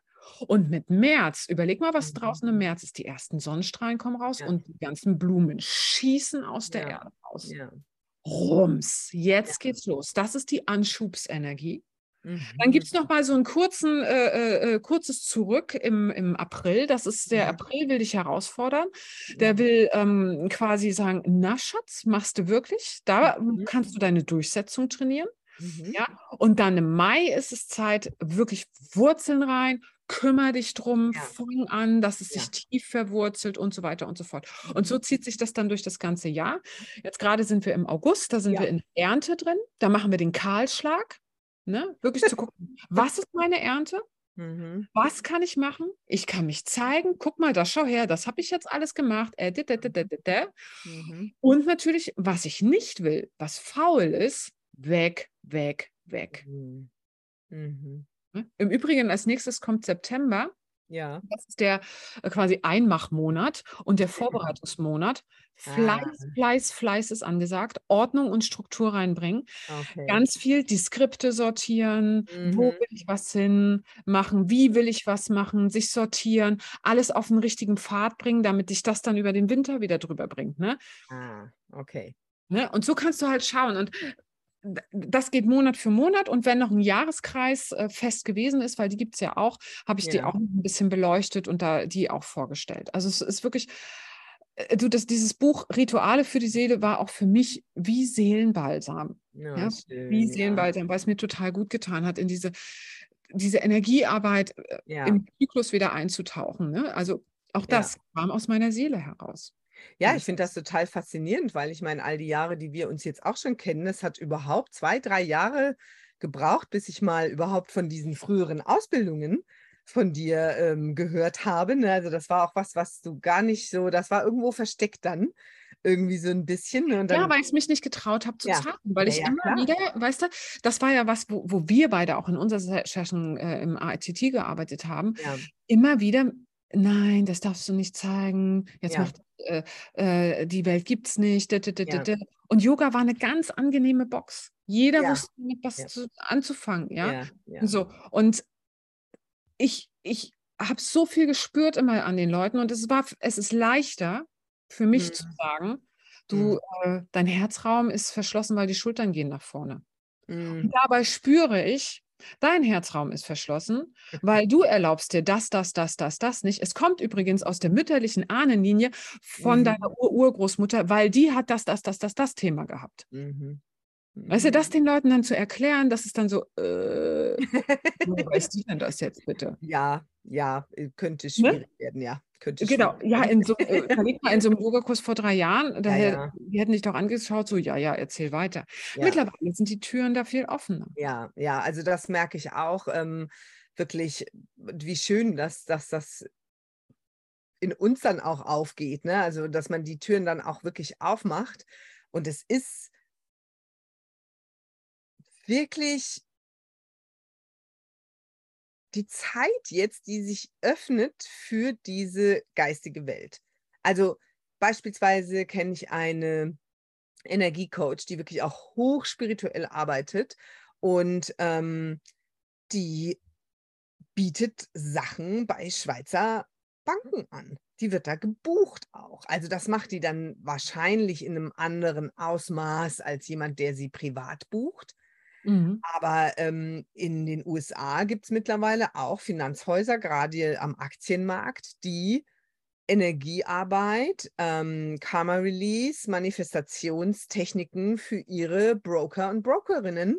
Und mit März, überleg mal, was Mhm. draußen im März ist. Die ersten Sonnenstrahlen kommen raus Ja. und die ganzen Blumen schießen aus der Ja. Erde raus. Ja. Rums, jetzt geht's los. Das ist die Anschubsenergie. Dann Mhm. gibt es noch mal so ein kurzen, äh, äh, äh, kurzes Zurück im, im April. Das ist der Mhm. April will dich herausfordern. Der Mhm. will ähm, quasi sagen, na Schatz, machst du wirklich? Da Mhm. kannst du deine Durchsetzung trainieren. Mhm. Ja? Und dann im Mai ist es Zeit, wirklich Wurzeln rein, kümmere dich drum, Ja. fang an, dass es Ja. sich tief verwurzelt und so weiter und so fort. Und Mhm. so zieht sich das dann durch das ganze Jahr. Jetzt gerade sind wir im August, da sind Ja. wir in Ernte drin. Da machen wir den Kahlschlag. Ne? Wirklich zu gucken, was ist meine Ernte? Mhm. Was kann ich machen? Ich kann mich zeigen. Guck mal, da schau her, das habe ich jetzt alles gemacht. Äh, dit, dit, dit. Mhm. Und natürlich, was ich nicht will, was faul ist, weg, weg, weg. Mhm. Mhm. Ne? Im Übrigen, als nächstes kommt September. Ja. Das ist der äh, quasi Einmachmonat und der Vorbereitungsmonat. Fleiß, Ah. Fleiß, Fleiß ist angesagt. Ordnung und Struktur reinbringen. Okay. Ganz viel die Skripte sortieren. Wo Mhm. will ich was hin machen? Wie will ich was machen? Sich sortieren. Alles auf den richtigen Pfad bringen, damit dich das dann über den Winter wieder drüber bringt. Ne? Ah, okay. Ne? Und so kannst du halt schauen. Und das geht Monat für Monat und wenn noch ein Jahreskreis äh, fest gewesen ist, weil die gibt es ja auch, habe ich ja. die auch ein bisschen beleuchtet und da die auch vorgestellt. Also es ist wirklich, äh, du, das, dieses Buch Rituale für die Seele war auch für mich wie Seelenbalsam. Ja, ja? Schön, wie Seelenbalsam, weil es mir total gut getan hat, in diese, diese Energiearbeit äh, im Zyklus wieder einzutauchen. Ne? Also auch das kam aus meiner Seele heraus. Ja, ich finde das total faszinierend, weil ich meine, all die Jahre, die wir uns jetzt auch schon kennen, es hat überhaupt zwei, drei Jahre gebraucht, bis ich mal überhaupt von diesen früheren Ausbildungen von dir ähm, gehört habe. Ne? Also das war auch was, was du gar nicht so, das war irgendwo versteckt dann irgendwie so ein bisschen. Ne? Dann, ja, weil ich es mich nicht getraut habe zu ja. zeigen, weil ja, ich ja, immer klar. wieder, weißt du, das war ja was, wo, wo wir beide auch in unserer Session äh, im AITT gearbeitet haben, immer wieder nein, das darfst du nicht zeigen, jetzt ja. macht äh, äh, die Welt gibt es nicht. Ja. Und Yoga war eine ganz angenehme Box. Jeder ja. wusste mit was zu, anzufangen, ja. Und so. Und ich, ich habe so viel gespürt immer an den Leuten und es war, es ist leichter für mich mhm. zu sagen, du, mhm. äh, dein Herzraum ist verschlossen, weil die Schultern gehen nach vorne. Mhm. Dabei spüre ich, Dein Herzraum ist verschlossen, weil du erlaubst dir das, das, das, das, das nicht. Es kommt übrigens aus der mütterlichen Ahnenlinie von mhm. deiner Ur Urgroßmutter, weil die hat das, das, das, das, das Thema gehabt. Mhm. Weißt du, das mhm. den Leuten dann zu erklären, das ist dann so, äh, wo weißt du denn das jetzt bitte? Ja, ja, äh, könnte ne? schwierig ne? werden, ja. Könnte genau, ja, in so, äh, in so einem Yogakurs vor drei Jahren, da ja, ja. die hätten dich doch angeschaut, so, ja, ja, erzähl weiter. Ja. Mittlerweile sind die Türen da viel offener. Ja, ja, also das merke ich auch ähm, wirklich, wie schön, dass, dass das in uns dann auch aufgeht, ne? Also, dass man die Türen dann auch wirklich aufmacht. Und es ist wirklich die Zeit jetzt, die sich öffnet für diese geistige Welt. Also beispielsweise kenne ich eine Energiecoach, die wirklich auch hochspirituell arbeitet und ähm, die bietet Sachen bei Schweizer Banken an. Die wird da gebucht auch. Also das macht die dann wahrscheinlich in einem anderen Ausmaß als jemand, der sie privat bucht. Mhm. Aber ähm, in den USA gibt es mittlerweile auch Finanzhäuser, gerade am Aktienmarkt, die Energiearbeit, ähm, Karma Release, Manifestationstechniken für ihre Broker und Brokerinnen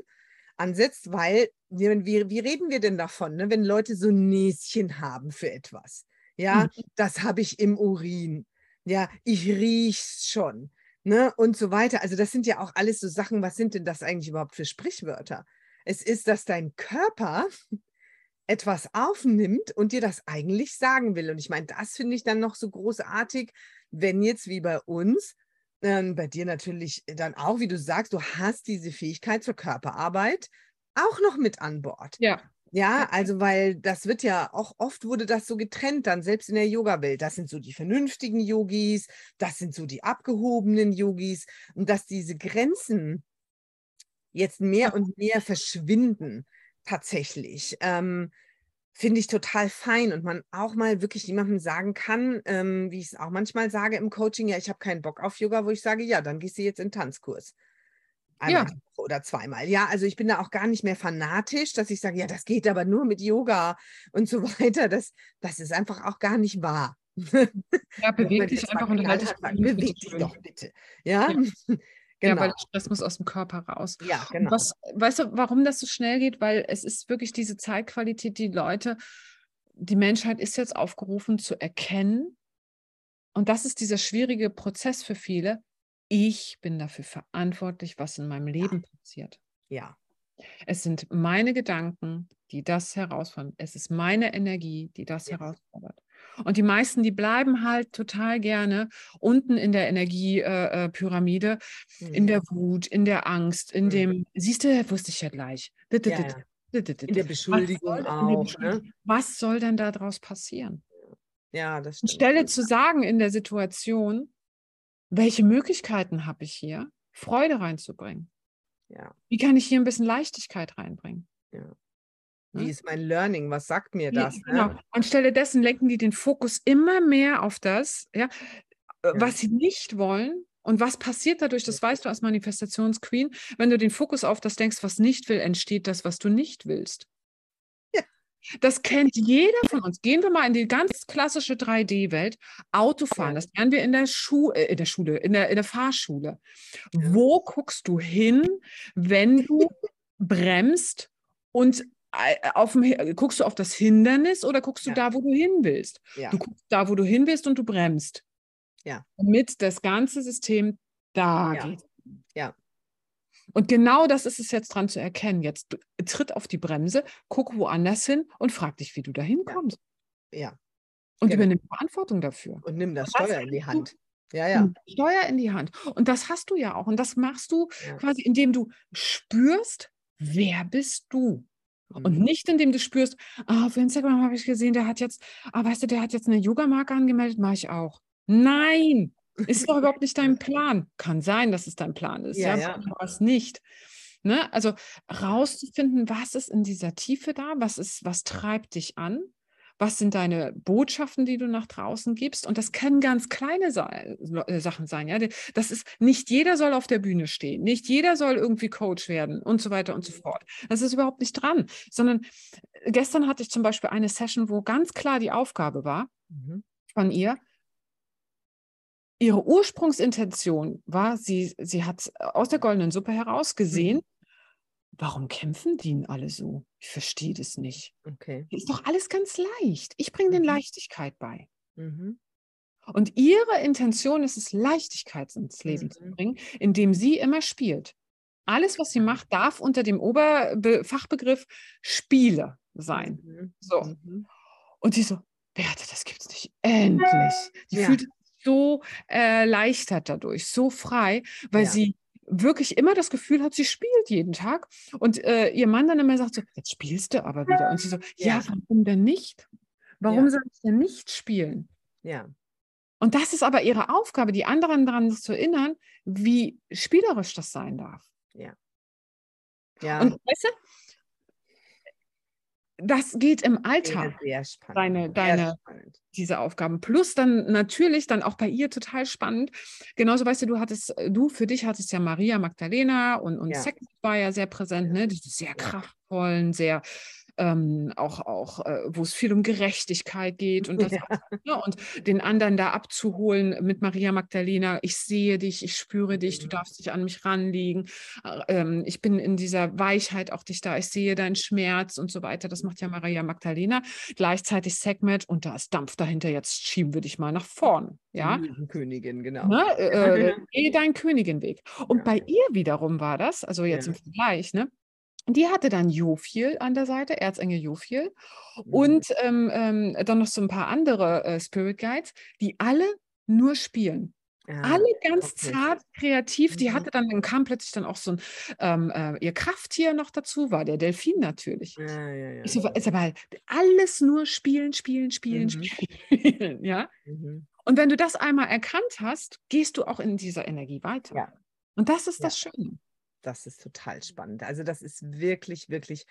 ansetzt, weil wie, wie, reden wir denn davon, ne? wenn Leute so Näschen haben für etwas? Ja, mhm. das habe ich im Urin. Ja, ich riech's schon ne, und so weiter. Also das sind ja auch alles so Sachen, was sind denn das eigentlich überhaupt für Sprichwörter? Es ist, dass dein Körper etwas aufnimmt und dir das eigentlich sagen will. Und ich meine, das finde ich dann noch so großartig, wenn jetzt wie bei uns, äh, bei dir natürlich dann auch, wie du sagst, du hast diese Fähigkeit zur Körperarbeit auch noch mit an Bord. Ja. Ja, also weil das wird ja auch oft wurde das so getrennt dann, selbst in der Yoga-Welt. Das sind so die vernünftigen Yogis, das sind so die abgehobenen Yogis und dass diese Grenzen jetzt mehr und mehr verschwinden tatsächlich. Ähm, Finde ich total fein und man auch mal wirklich jemandem sagen kann, ähm, wie ich es auch manchmal sage im Coaching, ja, ich habe keinen Bock auf Yoga, wo ich sage, ja, dann gehst du jetzt in Tanzkurs. Einmal ja. oder zweimal. Ja, also ich bin da auch gar nicht mehr fanatisch, dass ich sage, ja, das geht aber nur mit Yoga und so weiter. Das, das ist einfach auch gar nicht wahr. Ja, beweg dich einfach und halt dich. Beweg dich doch bitte. Ja. ja. Genau. Ja, weil Stress muss aus dem Körper raus. Ja, genau. Was, weißt du, warum das so schnell geht? Weil es ist wirklich diese Zeitqualität, die Leute, die Menschheit ist jetzt aufgerufen zu erkennen. Und das ist dieser schwierige Prozess für viele, ich bin dafür verantwortlich, was in meinem Leben ja. passiert. Ja. Es sind meine Gedanken, die das herausfordern. Es ist meine Energie, die das ja. herausfordert. Und die meisten, die bleiben halt total gerne unten in der Energiepyramide, äh, mhm. in der Wut, in der Angst, in mhm. dem, siehst du, wusste ich ja gleich. Ja, in der Beschuldigung was auch. Der ne? Was soll denn daraus passieren? Ja, das stimmt. Stelle zu sagen in der Situation, welche Möglichkeiten habe ich hier, Freude reinzubringen? Ja. Wie kann ich hier ein bisschen Leichtigkeit reinbringen? Ja. Wie ist mein Learning? Was sagt mir das? Genau. Ne? Anstelle dessen lenken die den Fokus immer mehr auf das, ja, äh, ja. was sie nicht wollen Und was passiert dadurch, das weißt du als Manifestationsqueen, wenn du den Fokus auf das denkst, was nicht will, entsteht das, was du nicht willst. Das kennt jeder von uns. Gehen wir mal in die ganz klassische 3D-Welt. Autofahren, das lernen wir in der, Schu äh, in der Schule, in der, in der Fahrschule. Wo guckst du hin, wenn du bremst und äh, auf dem, guckst du auf das Hindernis oder guckst du Ja. da, wo du hin willst? Ja. Du guckst da, wo du hin willst und du bremst. Ja. Damit das ganze System da geht. Ja. Und genau das ist es jetzt dran zu erkennen. Jetzt tritt auf die Bremse, guck woanders hin und frag dich, wie du da hinkommst. ja. Und Genau. übernimm Verantwortung dafür. Und nimm das Steuer in die Hand. Ja, ja. Steuer in die Hand. Und das hast du ja auch. Und das machst du Ja. quasi, indem du spürst, wer bist du? Und Mhm. nicht, indem du spürst, ah, auf Instagram habe ich gesehen, der hat jetzt, ah, weißt du, der hat jetzt eine Yoga-Marke angemeldet, mache ich auch. Nein, ist doch überhaupt nicht dein Plan. Kann sein, dass es dein Plan ist, Ja, ja, ja. was nicht. Ne? Also rauszufinden, was ist in dieser Tiefe da, was ist, was treibt dich an, was sind deine Botschaften, die du nach draußen gibst. Und das können ganz kleine äh, Sachen sein. Ja? Das ist, nicht jeder soll auf der Bühne stehen, nicht jeder soll irgendwie Coach werden und so weiter und so fort. Das ist überhaupt nicht dran, sondern äh, gestern hatte ich zum Beispiel eine Session, wo ganz klar die Aufgabe war Mhm. von ihr, ihre Ursprungsintention war, sie, sie hat aus der goldenen Suppe heraus gesehen, warum kämpfen die denn alle so? Ich verstehe das nicht. Okay. Ist doch alles ganz leicht. Ich bringe den Mhm. Leichtigkeit bei. Mhm. Und ihre Intention ist es, Leichtigkeit ins Leben zu Mhm. bringen, indem sie immer spielt. Alles, was sie macht, darf unter dem Oberfachbegriff Spiele sein. Mhm. So. Mhm. Und sie so, Beate, das gibt's nicht. Endlich. Die Ja. fühlt so erleichtert dadurch, so frei, weil Ja. sie wirklich immer das Gefühl hat, sie spielt jeden Tag. Und äh, ihr Mann dann immer sagt so, jetzt spielst du aber wieder. Und sie so, ja, Ja. warum denn nicht? Warum Ja. soll ich denn nicht spielen? Ja. Und das ist aber ihre Aufgabe, die anderen daran zu erinnern, wie spielerisch das sein darf. Ja. Und weißt du, das geht im sehr, Alltag. sehr spannend. deine- Sehr deine- spannend. diese Aufgaben. Plus dann natürlich dann auch bei ihr total spannend. Genauso weißt du, du hattest, äh, du für dich hattest ja Maria Magdalena und, und Ja. Sex war ja sehr präsent, ne? Diese sehr kraftvollen, sehr ähm, auch, auch äh, wo es viel um Gerechtigkeit geht und, das, Ja. ne? und den anderen da abzuholen mit Maria Magdalena, ich sehe dich, ich spüre dich, du Mhm. darfst dich an mich ranlegen, äh, ähm, ich bin in dieser Weichheit auch dich da, ich sehe deinen Schmerz und so weiter. Das macht ja Maria Magdalena. Gleichzeitig Segment und da ist Dampf dahinter, jetzt schieben wir dich mal nach vorn. Ja, Königin, genau. ne? äh, äh, geh deinen Königinweg. Und Ja. bei ihr wiederum war das, also jetzt Ja. im Vergleich, ne? Die hatte dann Jophiel an der Seite, Erzengel Jophiel. Mhm. Und ähm, ähm, dann noch so ein paar andere äh, Spirit Guides, die alle nur spielen. Ah, Alle ganz okay. zart, kreativ. Die Mhm. hatte dann, dann kam plötzlich dann auch so ein ähm, äh, ihr Krafttier noch dazu, war der Delfin natürlich. Ja, ja, ja. Ich so, ist aber alles nur spielen, spielen, spielen, Mhm. spielen. Ja. Mhm. Und wenn du das einmal erkannt hast, gehst du auch in dieser Energie weiter. Ja. Und das ist Ja. das Schöne. Das ist total spannend. Also das ist wirklich, wirklich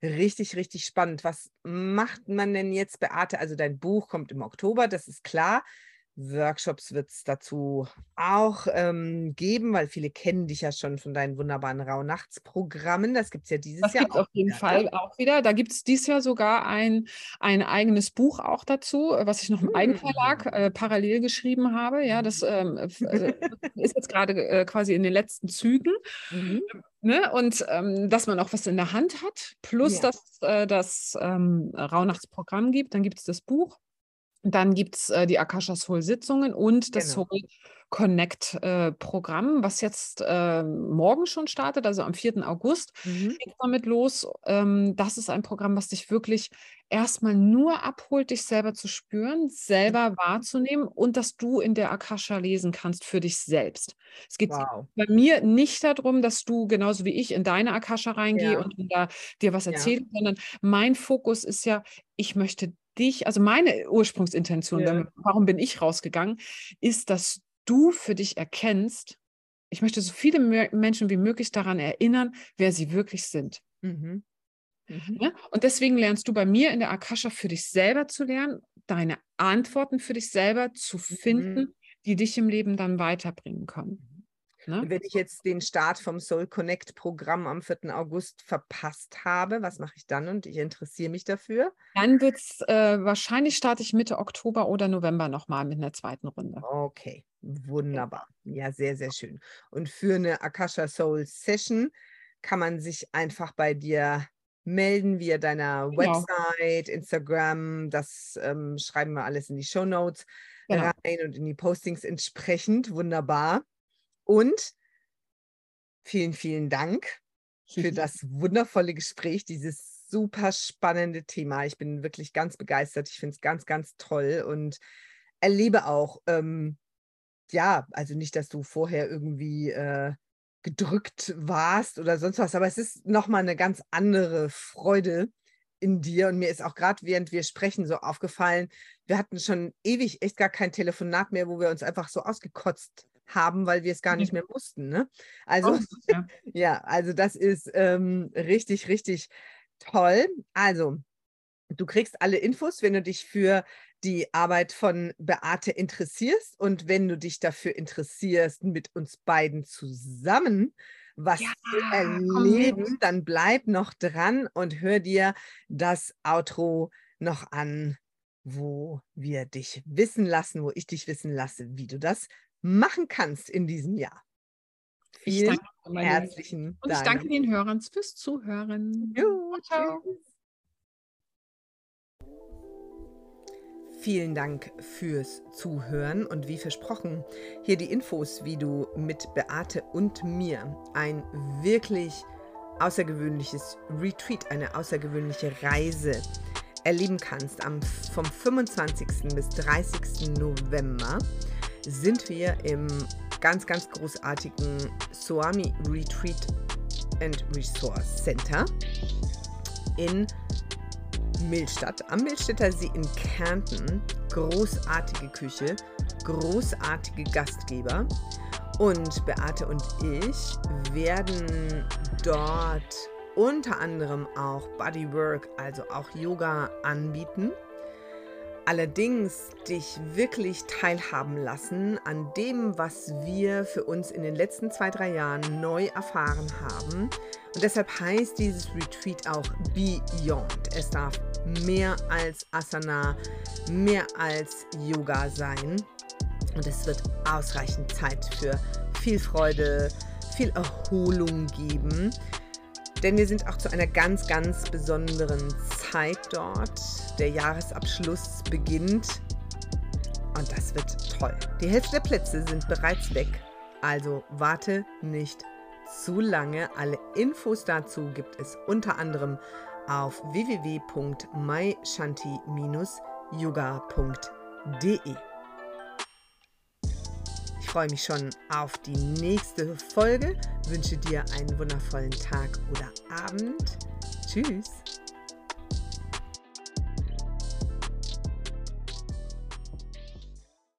richtig, richtig spannend. Was macht man denn jetzt, Beate? Also dein Buch kommt im Oktober, das ist klar. Workshops wird es dazu auch ähm, geben, weil viele kennen dich ja schon von deinen wunderbaren Rauhnachtsprogrammen. Das gibt es ja dieses Das Jahr gibt es auf jeden wieder, ne? Fall auch wieder. Da gibt es dieses Jahr sogar ein, ein eigenes Buch auch dazu, äh, was ich noch im Eigenverlag Hm. äh, parallel geschrieben habe. Ja, das ähm, f- äh, ist jetzt gerade äh, quasi in den letzten Zügen. Mhm. Ne? Und ähm, dass man auch was in der Hand hat, plus Ja. dass äh, das ähm, Rauhnachtsprogramm gibt, dann gibt es das Buch. Dann gibt es äh, die Akasha Soul Sitzungen und das Genau. Soul Connect äh, Programm, was jetzt äh, morgen schon startet, also am 4. August Mhm. geht damit los. Ähm, das ist ein Programm, was dich wirklich erstmal nur abholt, dich selber zu spüren, selber wahrzunehmen und dass du in der Akasha lesen kannst für dich selbst. Es geht Wow. bei mir nicht darum, dass du genauso wie ich in deine Akasha reingehe Ja. und da dir was Ja. erzählst, sondern mein Fokus ist ja, ich möchte dich, also meine Ursprungsintention, Ja. damit, warum bin ich rausgegangen, ist, dass du für dich erkennst, ich möchte so viele Menschen wie möglich daran erinnern, wer sie wirklich sind. Mhm. Mhm. Ne? Und deswegen lernst du bei mir in der Akasha für dich selber zu lernen, deine Antworten für dich selber zu finden, Mhm. die dich im Leben dann weiterbringen können. Ne? Wenn ich jetzt den Start vom Soul Connect Programm am 4. August verpasst habe, was mache ich dann und ich interessiere mich dafür? Dann wird es äh, wahrscheinlich starte ich Mitte Oktober oder November nochmal mit einer zweiten Runde. Okay, wunderbar. Ja, sehr, sehr schön. Und für eine Akasha Soul Session kann man sich einfach bei dir melden via deiner genau. Website, Instagram. Das ähm, schreiben wir alles in die Show Notes genau. rein und in die Postings entsprechend. Wunderbar. Und vielen, vielen Dank für das wundervolle Gespräch, dieses super spannende Thema. Ich bin wirklich ganz begeistert. Ich finde es ganz, ganz toll und erlebe auch, ähm, ja, also nicht, dass du vorher irgendwie äh, gedrückt warst oder sonst was, aber es ist nochmal eine ganz andere Freude in dir. Und mir ist auch gerade, während wir sprechen, so aufgefallen, wir hatten schon ewig echt gar kein Telefonat mehr, wo wir uns einfach so ausgekotzt haben, weil wir es gar nicht mehr mussten. Ne? Also, ja. ja. also das ist ähm, richtig, richtig toll. Also, du kriegst alle Infos, wenn du dich für die Arbeit von Beate interessierst und wenn du dich dafür interessierst, mit uns beiden zusammen was ja, zu erleben, dann bleib noch dran und hör dir das Outro noch an, wo wir dich wissen lassen, wo ich dich wissen lasse, wie du das machen kannst in diesem Jahr. Vielen herzlichen Dank. Und ich danke den Hörern fürs Zuhören. Jo, ciao. Vielen Dank fürs Zuhören und wie versprochen, hier die Infos, wie du mit Beate und mir ein wirklich außergewöhnliches Retreat, eine außergewöhnliche Reise erleben kannst am, vom 25. bis 30. November sind wir im ganz, ganz großartigen Swami Retreat and Resource Center in Millstadt, am Millstätter See in Kärnten. Großartige Küche, großartige Gastgeber. Und Beate und ich werden dort unter anderem auch Bodywork, also auch Yoga anbieten allerdings dich wirklich teilhaben lassen an dem, was wir für uns in den letzten zwei, drei Jahren neu erfahren haben. Und deshalb heißt dieses Retreat auch Beyond. Es darf mehr als Asana, mehr als Yoga sein. Und es wird ausreichend Zeit für viel Freude, viel Erholung geben. Denn wir sind auch zu einer ganz, ganz besonderen Zeit dort. Der Jahresabschluss beginnt und das wird toll. Die Hälfte der Plätze sind bereits weg. Also warte nicht zu lange. Alle Infos dazu gibt es unter anderem auf www.myshanti-yoga.de freue mich schon auf die nächste Folge, wünsche dir einen wundervollen Tag oder Abend. Tschüss.